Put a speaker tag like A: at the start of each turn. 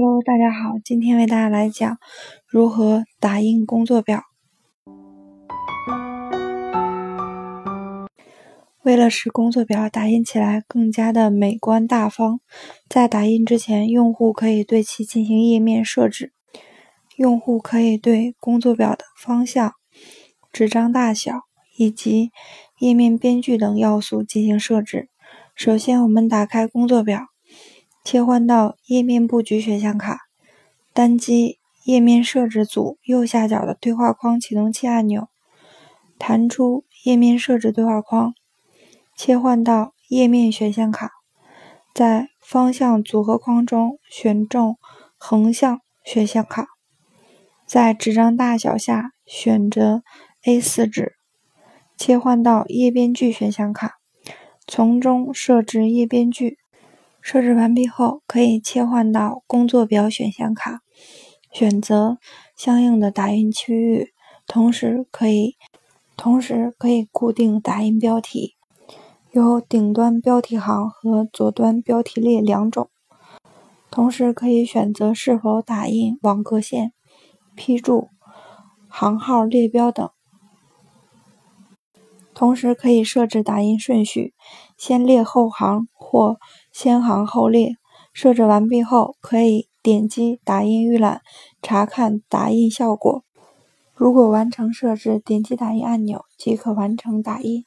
A: Hello，大家好，今天为大家来讲如何打印工作表。为了使工作表打印起来更加的美观大方，在打印之前，用户可以对其进行页面设置。用户可以对工作表的方向、纸张大小以及页面边距等要素进行设置。首先，我们打开工作表。切换到页面布局选项卡，单击页面设置组右下角的对话框启动器按钮，弹出页面设置对话框，切换到页面选项卡，在方向组合框中选中横向选项卡，在纸张大小下选择 A4 纸，切换到页边距选项卡，从中设置页边距。设置完毕后，可以切换到工作表选项卡，选择相应的打印区域，同时可以同时可以固定打印标题，有顶端标题行和左端标题列两种，同时可以选择是否打印网格线、批注、行号列标等。同时可以设置打印顺序，先列后行或先行后列。设置完毕后，可以点击打印预览，查看打印效果。如果完成设置，点击打印按钮即可完成打印。